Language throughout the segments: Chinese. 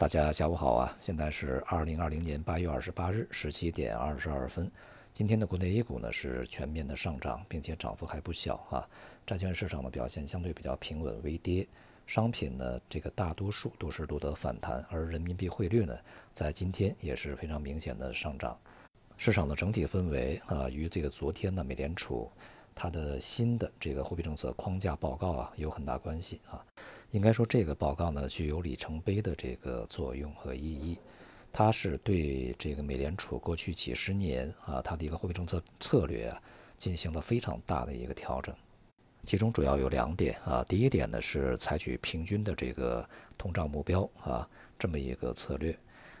大家下午好啊！现在是二零二零年八月二十八日十七点二十二分。今天的国内 A 股呢是全面的上涨，并且涨幅还不小啊。债券市场的表现相对比较平稳，微跌。商品呢，这个大多数都是录得反弹，而人民币汇率呢，在今天也是非常明显的上涨。市场的整体氛围啊，与这个昨天呢，美联储它的新的这个货币政策框架报告啊，有很大关系啊。应该说，这个报告呢具有里程碑的这个作用和意义，它是对这个美联储过去几十年啊它的一个货币政策策略啊进行了非常大的一个调整，其中主要有两点啊，第一点呢是采取平均的这个通胀目标啊这么一个策略，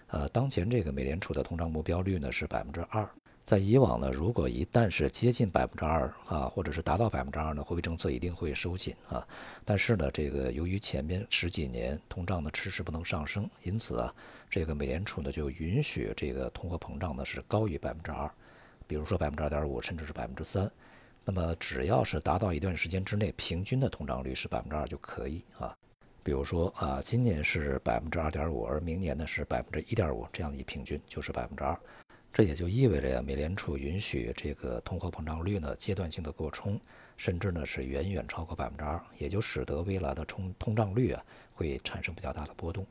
呃，当前这个美联储的通胀目标率呢是百分之二。在以往呢，如果一旦是接近百分之二啊，或者是达到百分之二呢，货币政策一定会收紧啊。但是呢，这个由于前面十几年通胀呢迟迟不能上升，因此啊，这个美联储呢就允许这个通货膨胀呢是高于百分之二，比如说百分之二点五，甚至是百分之三。那么只要是达到一段时间之内平均的通胀率是百分之二就可以啊。比如说啊，今年是百分之二点五，而明年呢是百分之一点五，这样一平均就是百分之二。这也就意味着呀，美联储允许这个通货膨胀率呢阶段性的过冲，甚至呢是远远超过百分之二，也就使得未来的通通胀率啊会产生比较大的波动。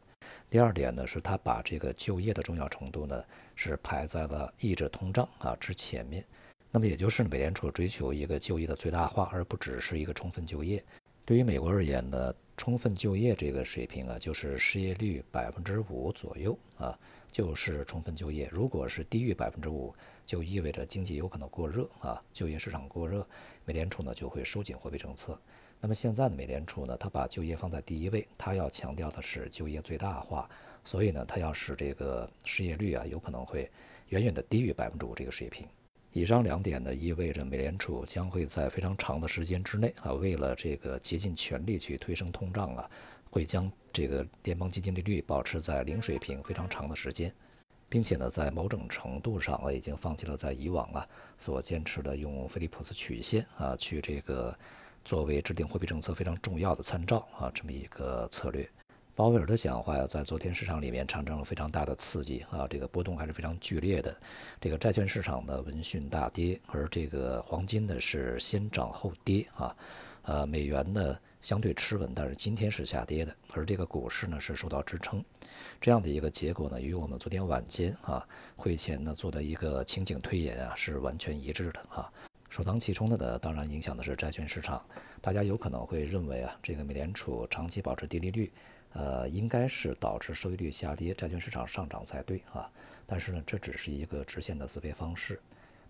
第二点呢，是它把这个就业的重要程度呢是排在了抑制通胀啊之前面。那么也就是美联储追求一个就业的最大化，而不只是一个充分就业。对于美国而言呢，充分就业这个水平啊，就是失业率百分之五左右啊。就是充分就业，如果是低于百分之五，就意味着经济有可能过热啊，就业市场过热，美联储呢就会收紧货币政策。那么现在的美联储呢，它把就业放在第一位，它要强调的是就业最大化，所以呢，它要使这个失业率啊有可能会远远的低于百分之五这个水平。以上两点呢，意味着美联储将会在非常长的时间之内啊，为了这个竭尽全力去推升通胀啊。会将这个联邦基金利率保持在零水平非常长的时间，并且呢，在某种程度上啊，已经放弃了在以往啊所坚持的用菲利普斯曲线啊去这个作为制定货币政策非常重要的参照啊这么一个策略。鲍威尔的讲话呀，在昨天市场里面产生了非常大的刺激啊，这个波动还是非常剧烈的。这个债券市场呢闻讯大跌，而这个黄金呢是先涨后跌啊，呃，美元呢。相对持稳，但是今天是下跌的，而这个股市呢是受到支撑，这样的一个结果呢，与我们昨天晚间啊会前呢做的一个情景推演啊是完全一致的啊。首当其冲的呢，当然影响的是债券市场。大家有可能会认为啊，这个美联储长期保持低利率，呃，应该是导致收益率下跌，债券市场上涨才对啊。但是呢，这只是一个直线的思维方式。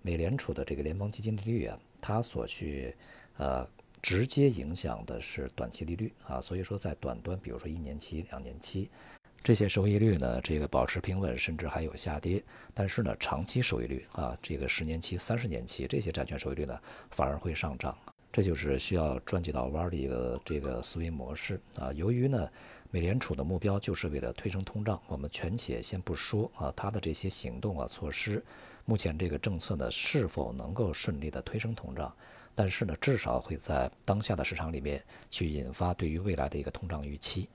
美联储的这个联邦基金利率啊，它所去呃。直接影响的是短期利率啊，所以说在短端，比如说一年期、两年期这些收益率呢，这个保持平稳，甚至还有下跌。但是呢，长期收益率啊，这个十年期、三十年期这些债券收益率呢，反而会上涨。这就是需要转几道弯的一个这个思维模式啊。由于呢，美联储的目标就是为了推升通胀，我们全且先不说啊，它的这些行动啊、措施，目前这个政策呢，是否能够顺利的推升通胀？但是呢，至少会在当下的市场里面去引发对于未来的一个通胀预期。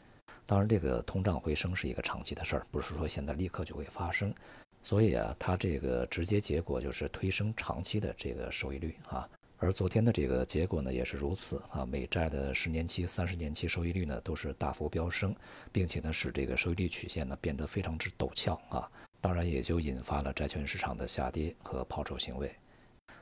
当然，这个通胀回升是一个长期的事儿，不是说现在立刻就会发生。所以啊，它这个直接结果就是推升长期的这个收益率啊。而昨天的这个结果呢，也是如此啊。美债的十年期、三十年期收益率呢，都是大幅飙升，并且呢，使这个收益率曲线呢变得非常之陡峭啊。当然，也就引发了债券市场的下跌和抛售行为。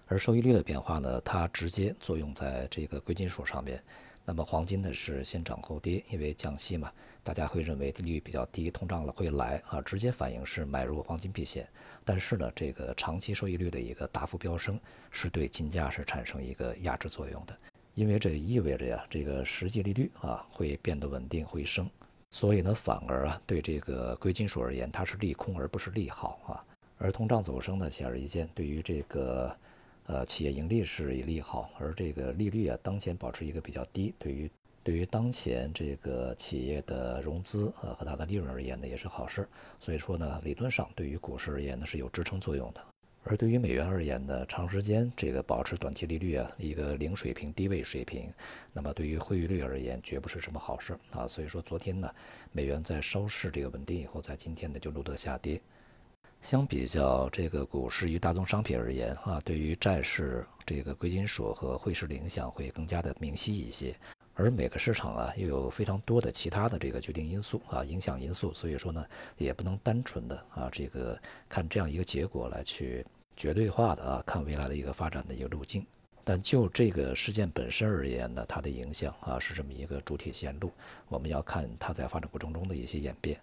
而收益率的变化呢，它直接作用在这个贵金属上面。那么黄金呢是先涨后跌，因为降息嘛，大家会认为利率比较低，通胀了会来啊，直接反应是买入黄金避险。但是呢，这个长期收益率的一个大幅飙升，是对金价是产生一个压制作用的，因为这意味着呀，这个实际利率啊会变得稳定回升，所以呢，反而啊对这个贵金属而言，它是利空而不是利好啊。而通胀走升呢，显而易见，对于这个。呃，企业盈利是一利好，而这个利率啊，当前保持一个比较低，对于对于当前这个企业的融资呃和它的利润而言呢，也是好事。所以说呢，理论上对于股市而言呢是有支撑作用的。而对于美元而言呢，长时间这个保持短期利率啊一个零水平、低位水平，那么对于汇率而言，绝不是什么好事啊。所以说，昨天呢，美元在稍事这个稳定以后，在今天呢就录得下跌。相比较这个股市与大宗商品而言啊，对于债市、这个贵金属和汇市的影响会更加的明晰一些。而每个市场啊，又有非常多的其他的这个决定因素啊，影响因素，所以说呢，也不能单纯的啊，这个看这样一个结果来去绝对化的啊，看未来的一个发展的一个路径。但就这个事件本身而言呢，它的影响啊，是这么一个主体线路，我们要看它在发展过程中的一些演变。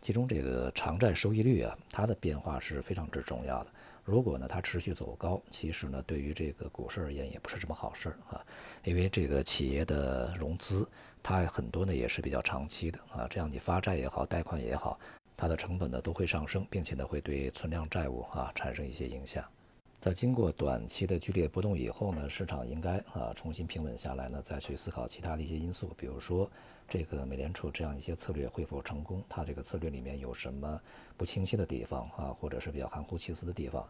其中这个偿债收益率啊，它的变化是非常之重要的。如果呢它持续走高，其实呢对于这个股市而言也不是什么好事儿啊，因为这个企业的融资它很多呢也是比较长期的啊，这样你发债也好，贷款也好，它的成本呢都会上升，并且呢会对存量债务啊产生一些影响。在经过短期的剧烈波动以后呢，市场应该啊重新平稳下来呢，再去思考其他的一些因素，比如说这个美联储这样一些策略会否成功，它这个策略里面有什么不清晰的地方啊，或者是比较含糊其辞的地方。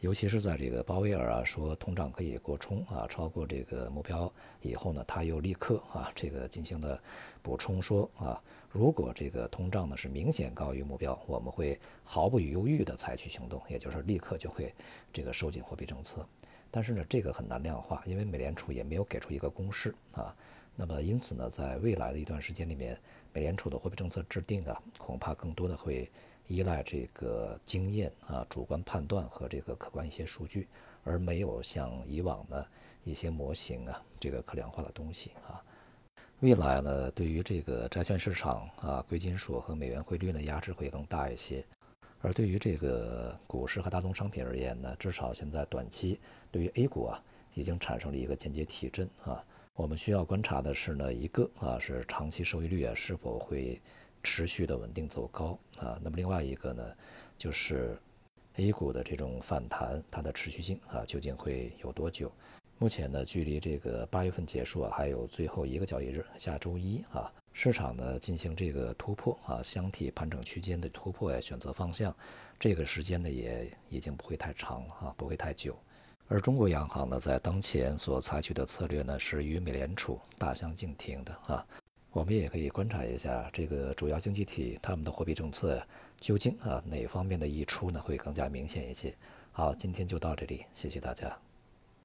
尤其是在这个鲍威尔啊说通胀可以过冲啊超过这个目标以后呢，他又立刻啊这个进行了补充说啊，如果这个通胀呢是明显高于目标，我们会毫不犹豫地采取行动，也就是立刻就会这个收紧货币政策。但是呢，这个很难量化，因为美联储也没有给出一个公式啊。那么因此呢，在未来的一段时间里面，美联储的货币政策制定啊，恐怕更多的会。依赖这个经验啊、主观判断和这个客观一些数据，而没有像以往的一些模型啊，这个可量化的东西啊。未来呢，对于这个债券市场啊、贵金属和美元汇率呢，压制会更大一些。而对于这个股市和大宗商品而言呢，至少现在短期对于 A 股啊，已经产生了一个间接提振啊。我们需要观察的是呢，一个啊是长期收益率啊是否会。持续的稳定走高啊，那么另外一个呢，就是 A 股的这种反弹，它的持续性啊，究竟会有多久？目前呢，距离这个八月份结束啊，还有最后一个交易日，下周一啊，市场呢进行这个突破啊，箱体盘整区间的突破呀，选择方向，这个时间呢也已经不会太长了啊，不会太久。而中国央行呢，在当前所采取的策略呢，是与美联储大相径庭的啊。我们也可以观察一下这个主要经济体他们的货币政策究竟啊哪方面的溢出呢会更加明显一些。好，今天就到这里，谢谢大家。